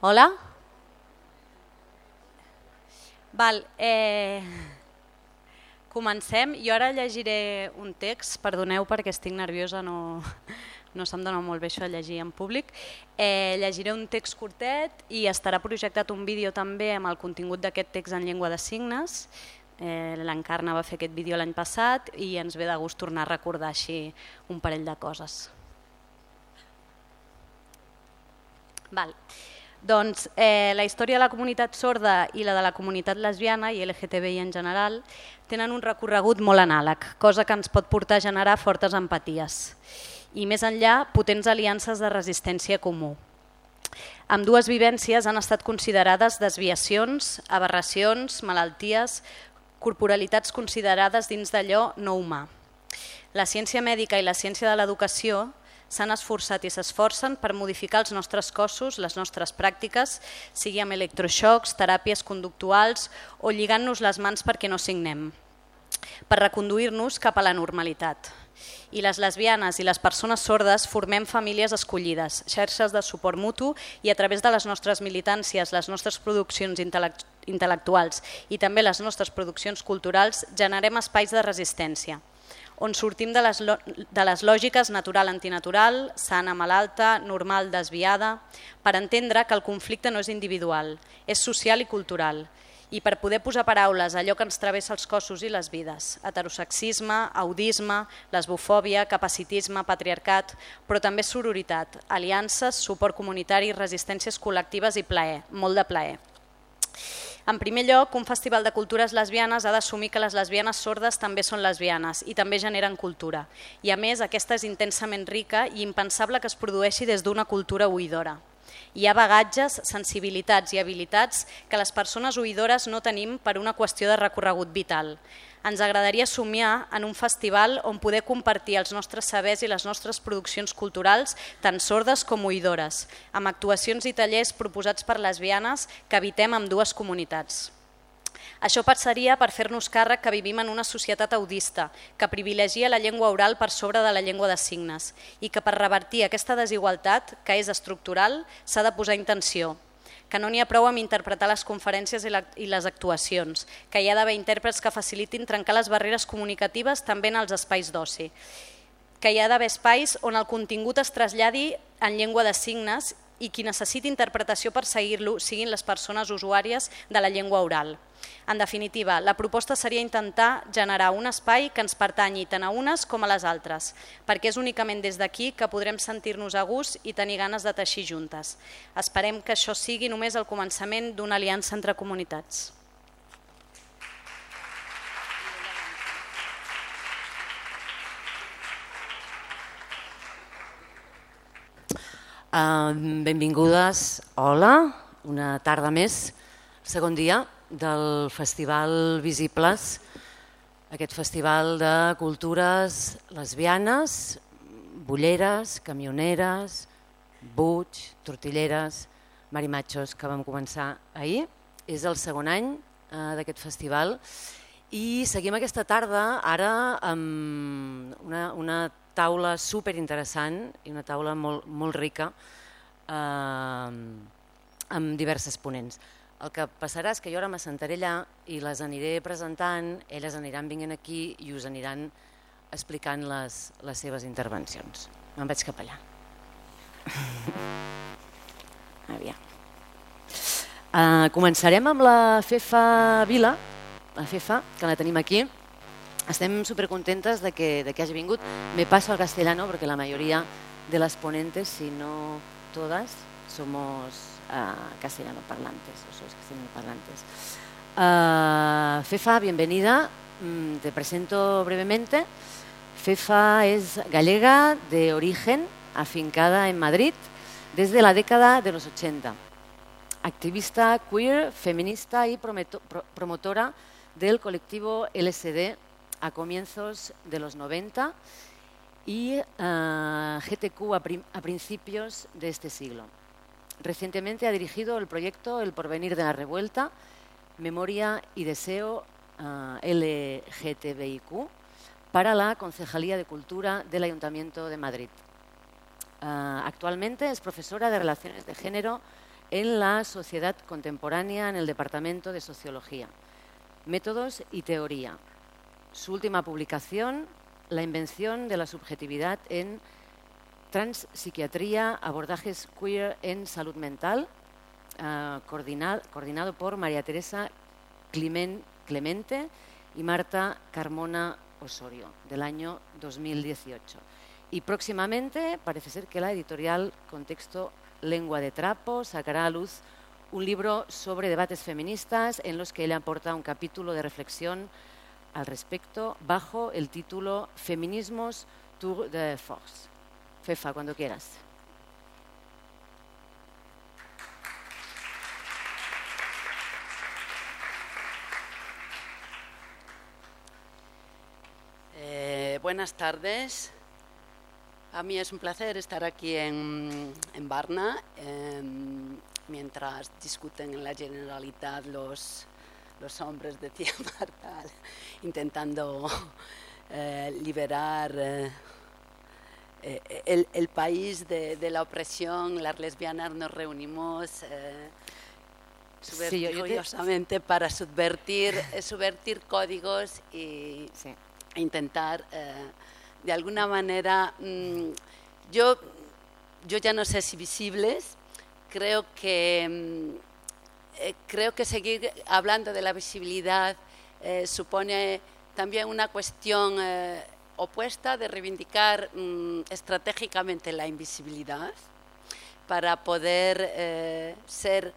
Hola? Val, eh, comencem. Jo ara llegiré un text, perdoneu perquè estic nerviosa, no, no se'm dona molt bé això de llegir en públic. Eh, llegiré un text curtet i estarà projectat un vídeo també amb el contingut d'aquest text en llengua de signes. Eh, L'Encarna va fer aquest vídeo l'any passat i ens ve de gust tornar a recordar així un parell de coses. Val. Doncs eh, la història de la comunitat sorda i la de la comunitat lesbiana i LGTBI en general tenen un recorregut molt anàleg, cosa que ens pot portar a generar fortes empaties i més enllà potents aliances de resistència comú. Amb dues vivències han estat considerades desviacions, aberracions, malalties, corporalitats considerades dins d'allò no humà. La ciència mèdica i la ciència de l'educació s'han esforçat i s'esforcen per modificar els nostres cossos, les nostres pràctiques, sigui amb electroxocs, teràpies conductuals o lligant-nos les mans perquè no signem, per reconduir-nos cap a la normalitat. I les lesbianes i les persones sordes formem famílies escollides, xarxes de suport mutu i a través de les nostres militàncies, les nostres produccions intel·lectuals i també les nostres produccions culturals generem espais de resistència on sortim de les, de les lògiques natural-antinatural, sana malalta, normal desviada, per entendre que el conflicte no és individual, és social i cultural, i per poder posar paraules a allò que ens travessa els cossos i les vides, heterosexisme, audisme, lesbofòbia, capacitisme, patriarcat, però també sororitat, aliances, suport comunitari, resistències col·lectives i plaer, molt de plaer. En primer lloc, un festival de cultures lesbianes ha d'assumir que les lesbianes sordes també són lesbianes i també generen cultura. I a més, aquesta és intensament rica i impensable que es produeixi des d'una cultura oïdora. Hi ha bagatges, sensibilitats i habilitats que les persones oïdores no tenim per una qüestió de recorregut vital ens agradaria somiar en un festival on poder compartir els nostres sabers i les nostres produccions culturals, tant sordes com oïdores, amb actuacions i tallers proposats per lesbianes que habitem amb dues comunitats. Això passaria per fer-nos càrrec que vivim en una societat audista, que privilegia la llengua oral per sobre de la llengua de signes i que per revertir aquesta desigualtat, que és estructural, s'ha de posar intenció, que no n'hi ha prou amb interpretar les conferències i, les actuacions, que hi ha d'haver intèrprets que facilitin trencar les barreres comunicatives també en els espais d'oci, que hi ha d'haver espais on el contingut es traslladi en llengua de signes i qui necessiti interpretació per seguir-lo siguin les persones usuàries de la llengua oral. En definitiva, la proposta seria intentar generar un espai que ens pertanyi tant a unes com a les altres, perquè és únicament des d'aquí que podrem sentir-nos a gust i tenir ganes de teixir juntes. Esperem que això sigui només el començament d'una aliança entre comunitats. Benvingudes, hola, una tarda més, segon dia del Festival Visibles, aquest festival de cultures lesbianes, bulleres, camioneres, buig, tortilleres, marimatxos, que vam començar ahir. És el segon any eh, d'aquest festival. I seguim aquesta tarda ara amb una, una taula super interessant i una taula molt, molt rica eh, amb diverses ponents. El que passarà és que jo ara m'assentaré allà i les aniré presentant, elles aniran vinguent aquí i us aniran explicant les, les seves intervencions. Me'n vaig cap allà. Aviam. Uh, començarem amb la Fefa Vila, la Fefa, que la tenim aquí. Estem supercontentes de que, de que hagi vingut. Me paso al castellano porque la mayoría de las ponentes, si no todas, somos uh, castellano parlantes, o sois castellano parlantes. Uh, Fefa, bienvenida. Mm, te presento brevemente. Fefa es gallega de origen, afincada en Madrid desde la década de los 80. Activista queer, feminista y promotora del colectivo LSD a comienzos de los 90 y eh, GTQ a, principios de este siglo. Recientemente ha dirigido el proyecto El porvenir de la revuelta, Memoria y Deseo eh, LGTBIQ para la Concejalía de Cultura del Ayuntamiento de Madrid. Uh, actualmente es profesora de Relaciones de Género en la sociedad contemporánea en el Departamento de Sociología. Métodos y teoría. Su última publicación, La invención de la subjetividad en Transpsiquiatría, abordajes queer en salud mental, uh, coordinado, por María Teresa Clemente y Marta Carmona Osorio, del año 2018. Y próximamente parece ser que la editorial Contexto Lengua de Trapo sacará a luz un libro sobre debates feministas en los que le aporta un capítulo de reflexión al respecto bajo el título Feminismos Tour de Force. Fefa, cuando quieras. Eh, buenas tardes. A mí es un placer estar aquí en, en Varna eh, mientras discuten en la Generalitat los, los hombres, decía Marta, intentando eh, liberar eh, eh, el, el, país de, de, la opresión. Las lesbianas nos reunimos eh, sí, te... para subvertir, subvertir códigos y sí. intentar de alguna manera, mmm, yo, yo ya no sé si visibles, creo que, mmm, eh, creo que seguir hablando de la visibilidad eh, supone también una cuestión eh, opuesta de reivindicar mmm, estratégicamente la invisibilidad para poder ser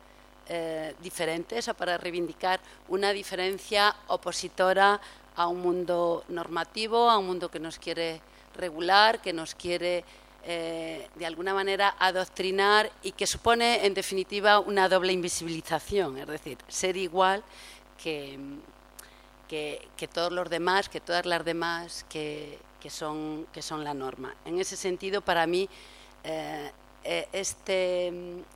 diferentes o para reivindicar una diferencia opositora a un mundo normativo, a un mundo que nos quiere regular, que nos quiere eh, de alguna manera adoctrinar y que supone en definitiva una doble invisibilización, es decir, ser igual que, que, todos los demás, que todas las demás que, que, son, que son la norma. En ese sentido, para mí, eh, este,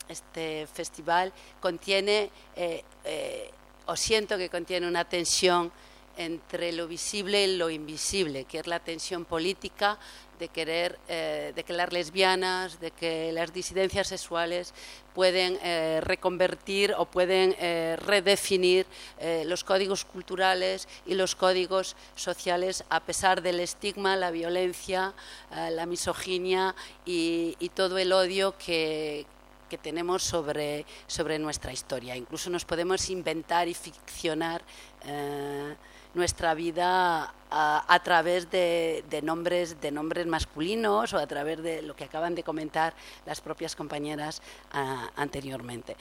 este festival contiene, eh, eh, o siento que contiene una tensión entre lo visible y lo invisible, que es la tensión política de querer, eh, de que las lesbianas, de que las disidencias sexuales pueden eh, reconvertir o pueden eh, redefinir los códigos culturales y los códigos sociales a pesar del estigma, la violencia, la misoginia y todo el odio que, que tenemos sobre, sobre nuestra historia. Incluso nos podemos inventar y ficcionar eh, nuestra vida a, través de, nombres, de nombres masculinos o a través de lo que acaban de comentar las propias compañeras uh, anteriormente.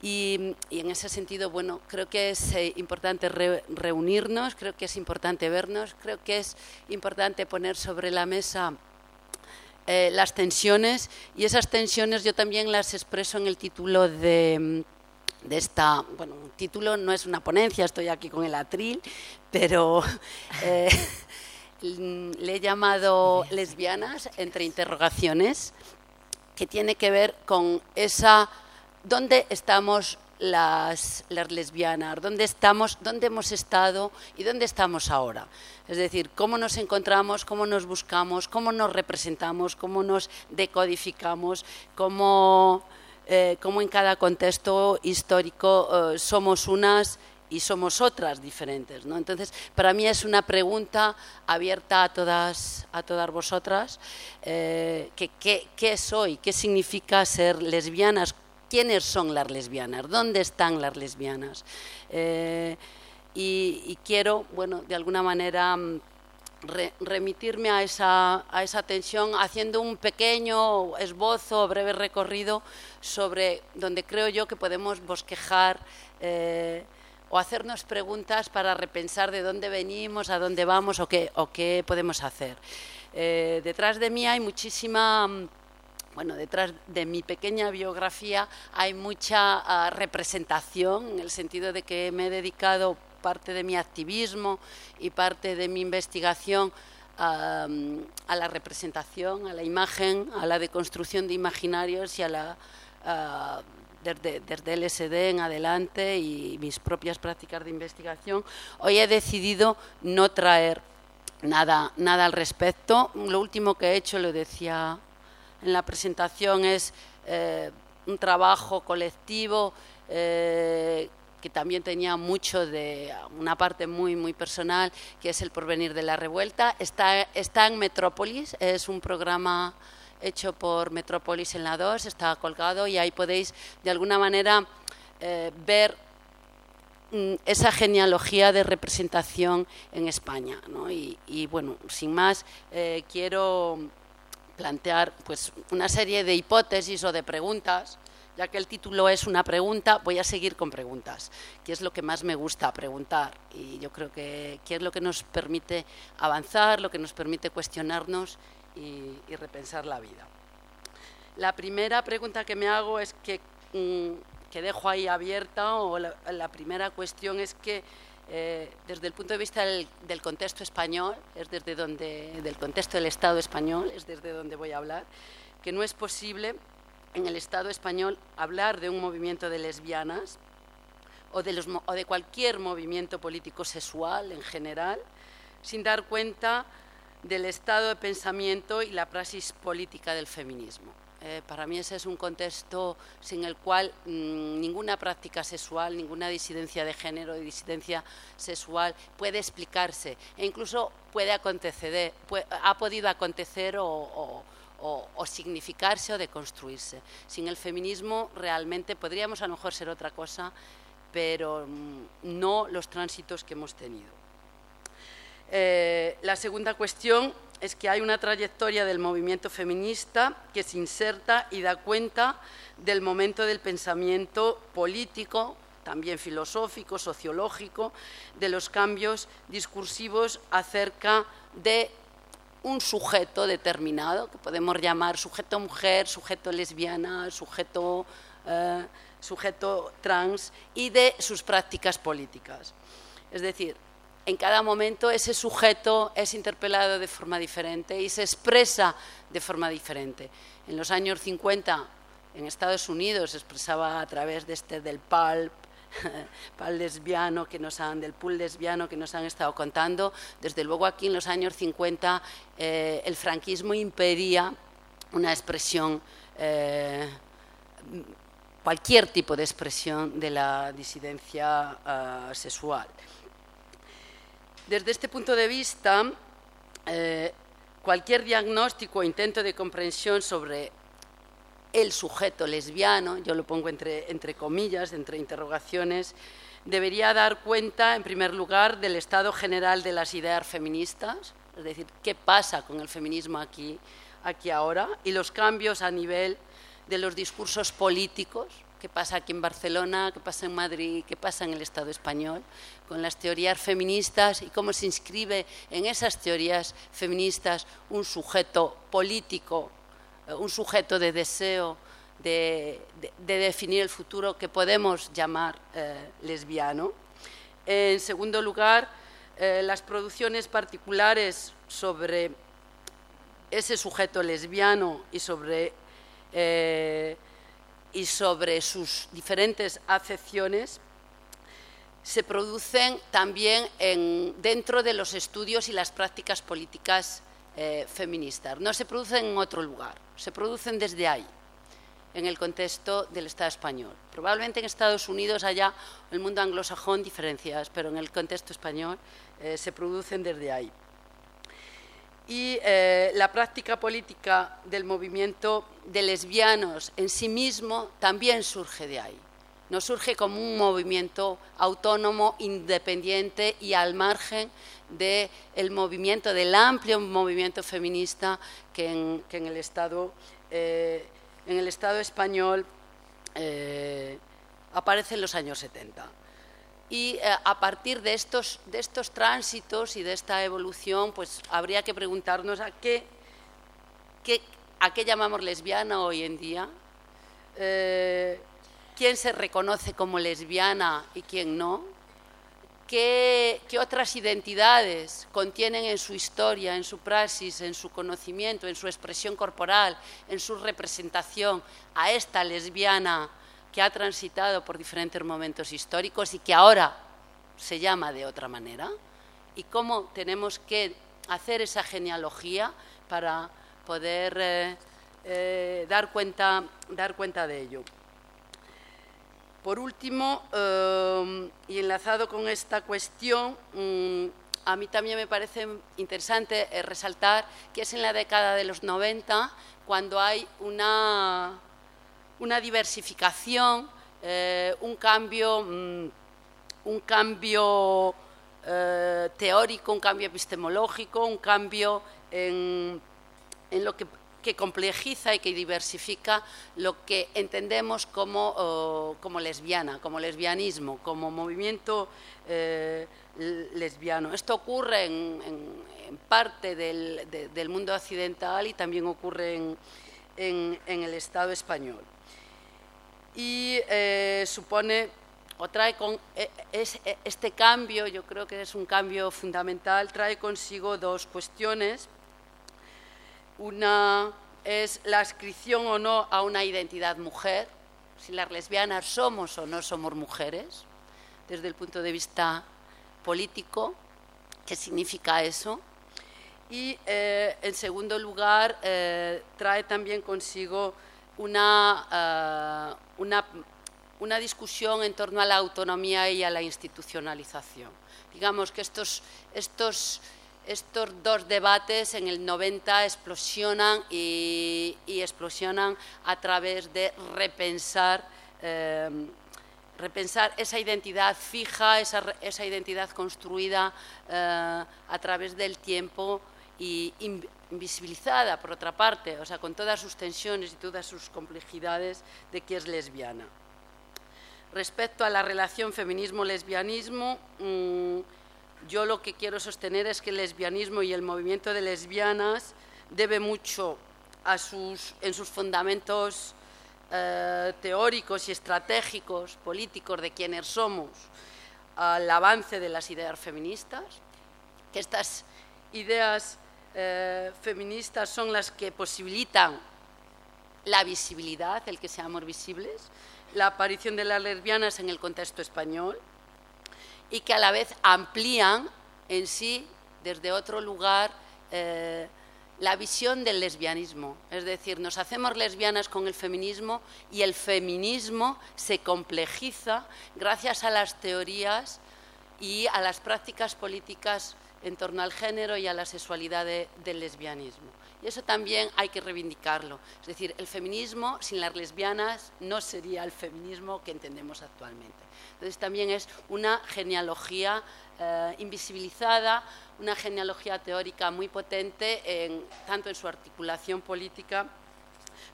Y, en ese sentido, bueno, creo que es eh, importante re, reunirnos, creo que es importante vernos, creo que es importante poner sobre la mesa eh, las tensiones y esas tensiones yo también las expreso en el título de, de esta, bueno, un título no es una ponencia, estoy aquí con el atril, pero eh, le he llamado lesbianas entre interrogaciones, que tiene que ver con esa, ¿dónde estamos las, lesbianas? ¿Dónde estamos, dónde hemos estado y dónde estamos ahora? Es decir, cómo nos encontramos, cómo nos buscamos, cómo nos representamos, cómo nos decodificamos, cómo, eh, cómo en cada contexto histórico eh, somos unas y somos otras diferentes. ¿no? Entonces, para mí es una pregunta abierta a todas, a todas vosotras, eh, ¿qué soy? ¿Qué significa ser lesbianas? ¿Quiénes son las lesbianas? ¿Dónde están las lesbianas? Eh, y, quiero, bueno, de alguna manera mm, re, remitirme a esa, a esa tensión haciendo un pequeño esbozo, breve recorrido sobre donde creo yo que podemos bosquejar eh, o hacernos preguntas para repensar de dónde venimos, a dónde vamos o qué, o qué podemos hacer. Eh, detrás de mí hay muchísima mm, bueno, detrás de mi pequeña biografía hay mucha uh, representación, en el sentido de que me he dedicado parte de mi activismo y parte de mi investigación a, la representación, a la imagen, a la deconstrucción de imaginarios y a la... A, desde, desde SD en adelante y mis propias prácticas de investigación, hoy he decidido no traer nada, nada al respecto. Lo último que he hecho, lo decía en la presentación, es eh, un trabajo colectivo eh, que también tenía mucho de una parte muy muy personal, que es el porvenir de la revuelta. Está, está en Metrópolis, es un programa hecho por Metrópolis en la 2, está colgado y ahí podéis de alguna manera eh, ver mm, esa genealogía de representación en España. Y, bueno, sin más, quiero plantear pues, una serie de hipótesis o de preguntas ya que el título es una pregunta, voy a seguir con preguntas, que es lo que más me gusta preguntar y yo creo que, es lo que nos permite avanzar, lo que nos permite cuestionarnos y, repensar la vida. La primera pregunta que me hago es que, mm, que dejo ahí abierta, o la, primera cuestión es que eh, desde el punto de vista del, contexto español, es desde donde, del contexto del Estado español, es desde donde voy a hablar, que no es posible en el Estado español hablar de un movimiento de lesbianas o de cualquier movimiento político sexual en general, sin dar cuenta del estado de pensamiento y la praxis política del feminismo. Eh, para mí ese es un contexto sin el cual mmm, ninguna práctica sexual, ninguna disidencia de género y disidencia sexual puede explicarse e incluso puede acontecer, ha podido acontecer o, significarse o de construirse. Sin el feminismo realmente podríamos a lo mejor ser otra cosa, pero mm, no los tránsitos que hemos tenido. Eh, la segunda cuestión es que hay una trayectoria del movimiento feminista que se inserta y da cuenta del momento del pensamiento político, también filosófico, sociológico, de los cambios discursivos acerca de un sujeto determinado, que podemos llamar sujeto mujer, sujeto lesbiana, sujeto, eh, sujeto trans, y de sus prácticas políticas. Es decir, en cada momento ese sujeto es interpelado de forma diferente y se expresa de forma diferente. En los años 50, en Estados Unidos, se expresaba a través de este del pulp, pal lesbiano que nos han, del pool lesbiano que nos han estado contando. Desde luego aquí en los años 50 eh, el franquismo impedía una expresión, eh, cualquier tipo de expresión de la disidencia uh, sexual. Desde este punto de vista, eh, cualquier diagnóstico o intento de comprensión sobre el sujeto lesbiano, yo lo pongo entre, entre comillas, entre interrogaciones, debería dar cuenta, en primer lugar, del estado general de las ideas feministas, es decir, qué pasa con el feminismo aquí, aquí ahora, y los cambios a nivel de los discursos políticos, qué pasa aquí en Barcelona, qué pasa en Madrid, qué pasa en el Estado español, con las teorías feministas y cómo se inscribe en esas teorías feministas un sujeto político un sujeto de deseo de, de, de, definir el futuro que podemos llamar eh, lesbiano. En segundo lugar, eh, las producciones particulares sobre ese sujeto lesbiano y sobre, eh, y sobre sus diferentes acepciones se producen también en, dentro de los estudios y las prácticas políticas eh, feministas. No se producen en otro lugar, se producen desde ahí, en el contexto del Estado español. Probablemente en Estados Unidos haya el mundo anglosajón diferencias, pero en el contexto español eh, se producen desde ahí. Y eh, la práctica política del movimiento de lesbianos en sí mismo también surge de ahí. No surge como un movimiento autónomo, independiente y al margen del movimiento, del amplio movimiento feminista que en, eh, el Estado español eh, aparece en los años 70. Y eh, a partir de estos, tránsitos y de esta evolución, pues habría que preguntarnos a qué, qué, llamamos lesbiana hoy en día, quién se reconoce como lesbiana y quién no, qué, otras identidades contienen en su historia, en su praxis, en su conocimiento, en su expresión corporal, en su representación a esta lesbiana que ha transitado por diferentes momentos históricos y que ahora se llama de otra manera, y cómo tenemos que hacer esa genealogía para poder eh, eh, dar, cuenta, dar cuenta de ello. Por último, eh, y enlazado con esta cuestión, mm, a mí también me parece interesante eh, resaltar que es en la década de los 90 cuando hay una, diversificación, un cambio, mm, un cambio teórico, un cambio epistemológico, un cambio en lo que que complejiza y que diversifica lo que entendemos como, como lesbiana, como lesbianismo, como movimiento eh, lesbiano. Esto ocurre en, parte del, mundo occidental y también ocurre en, el Estado español. Y eh, supone o trae con e, e, este cambio, yo creo que es un cambio fundamental, trae consigo dos cuestiones una es la adscripción o no a una identidad mujer, si las lesbianas somos o no somos mujeres, desde el punto de vista político, qué significa eso. Y eh, en segundo lugar, eh, trae también consigo una, eh, una, una discusión en torno a la autonomía y a la institucionalización. Digamos que estos, estos estos dos debates en el 90 explosionan y, explosionan a través de repensar, em, repensar esa identidad fija, esa, esa identidad construida eh, a través del tiempo y invisibilizada, por otra parte, o sea, con todas sus tensiones y todas sus complejidades de que es lesbiana. Respecto a la relación feminismo-lesbianismo, mm, yo lo que quiero sostener es que el lesbianismo y el movimiento de lesbianas debe mucho en sus fundamentos eh, teóricos y estratégicos, políticos de quienes somos, al avance de las ideas feministas, que estas ideas eh, feministas son las que posibilitan la visibilidad, el que seamos visibles, la aparición de las lesbianas en el contexto español, y que a la vez amplían en sí, desde otro lugar, eh, la visión del lesbianismo. Es decir, nos hacemos lesbianas con el feminismo y el feminismo se complejiza gracias a las teorías y a las prácticas políticas en torno al género y a la sexualidad del lesbianismo. Y eso también hay que reivindicarlo. Es decir, el feminismo sin las lesbianas no sería el feminismo que entendemos actualmente. Entonces también es una genealogía eh, invisibilizada, una genealogía teórica muy potente, tanto en su articulación política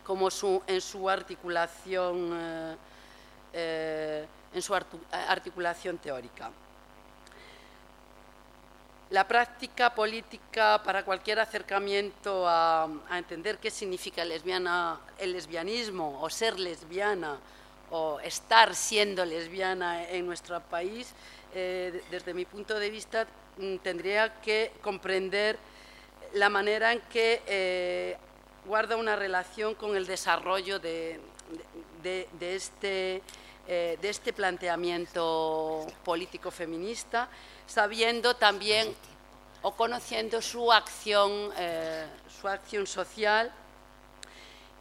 como en su articulación, eh, eh, en su articulación teórica. La práctica política para cualquier acercamiento a, entender qué significa lesbiana, el lesbianismo o ser lesbiana o estar siendo lesbiana en nuestro país, eh, desde mi punto de vista, mm, tendría que comprender la manera en que eh, guarda una relación con el desarrollo de, este, eh, de este planteamiento político feminista, sabiendo también o conociendo su acción, su acción social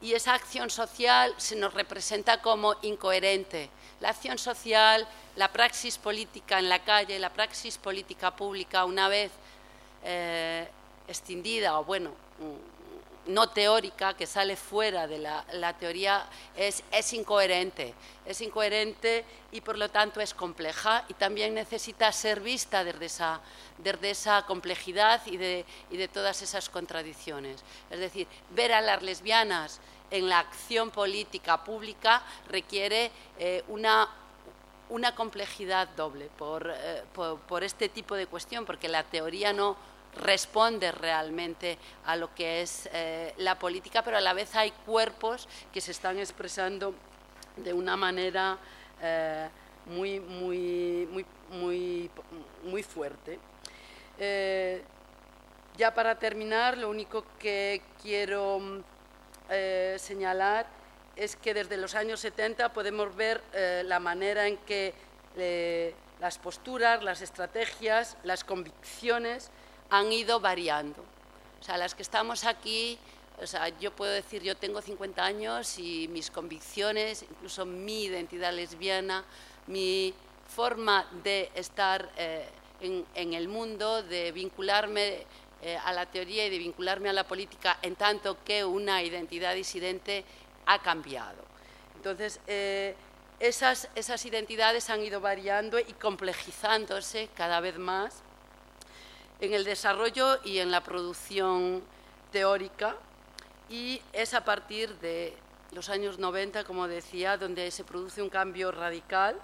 y esa acción social se nos representa como incoherente. La acción social, la praxis política en la calle, la praxis política pública, una vez eh, extendida o bueno, no teórica, que sale fuera de la, teoría, es, es, incoherente. Es incoherente y por lo tanto es compleja y también necesita ser vista desde esa, complejidad y de, todas esas contradicciones. Es decir, ver a las lesbianas en la acción política pública requiere eh, una complejidad doble eh, por, por, este tipo de cuestión, porque la teoría no, responde realmente a lo que es eh, la política, pero a la vez hay cuerpos que se están expresando de una manera eh, muy, muy, muy, muy, muy fuerte. Eh, ya para terminar, lo único que quiero señalar es que desde los años 70 podemos ver la manera en que las posturas, las estrategias, las convicciones han ido variando. O sea, las que estamos aquí O sea, yo puedo decir, yo tengo 50 años y mis convicciones, incluso mi identidad lesbiana, mi forma de estar eh, en, el mundo, de vincularme eh, a la teoría y de vincularme a la política en tanto que una identidad disidente ha cambiado. Entonces, eh, esas, esas identidades han ido variando y complejizándose cada vez más en el desarrollo y en la producción teórica. Y es a partir de los años 90, como decía, donde se produce un cambio radical,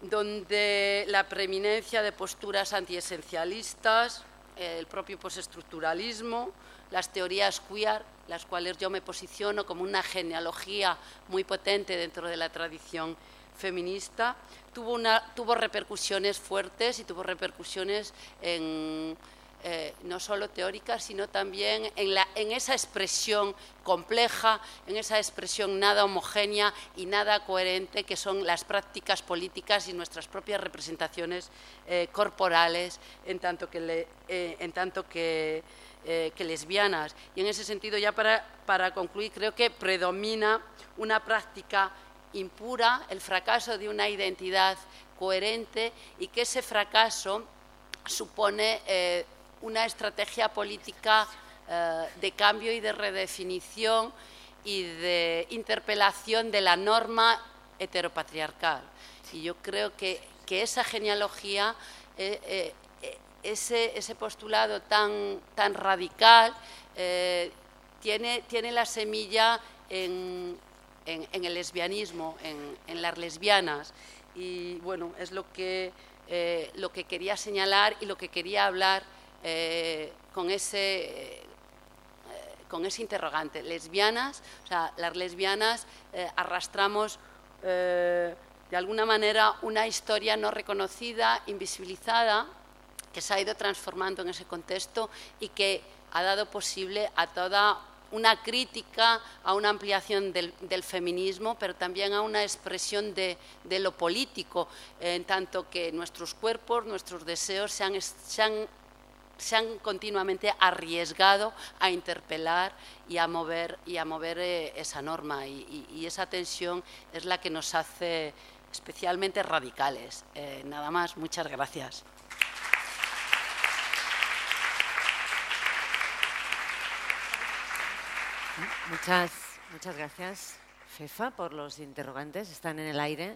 donde la preeminencia de posturas antiesencialistas, el propio postestructuralismo, las teorías queer, las cuales yo me posiciono como una genealogía muy potente dentro de la tradición feminista, tuvo, repercusiones fuertes y tuvo repercusiones en, eh, no solo teóricas, sino también en, la, en, esa expresión compleja, en esa expresión nada homogénea y nada coherente que son las prácticas políticas y nuestras propias representaciones eh, corporales en tanto que, eh, que, lesbianas. Y en ese sentido, ya para concluir, creo que predomina una práctica impura, el fracaso de una identidad coherente y que ese fracaso supone eh, una estrategia política eh, de cambio y de redefinición y de interpelación de la norma heteropatriarcal. Y yo creo que, esa genealogía, eh, ese, ese, postulado tan, tan radical, tiene, tiene la semilla en, en, el lesbianismo, en, las lesbianas. Y bueno, es lo que, eh, lo que quería señalar y lo que quería hablar eh, con, ese, eh, con ese interrogante. Lesbianas, o sea, las lesbianas arrastramos de alguna manera una historia no reconocida, invisibilizada, que se ha ido transformando en ese contexto y que ha dado posible a toda una crítica a una ampliación del, feminismo, pero también a una expresión de, lo político, en tanto que nuestros cuerpos, nuestros deseos se han, continuamente arriesgado a interpelar y a mover, y a mover eh, esa norma. Y, esa tensión es la que nos hace especialmente radicales. Eh, nada más, muchas gracias. Muchas, muchas gracias, Fefa, por los interrogantes. Están en el aire.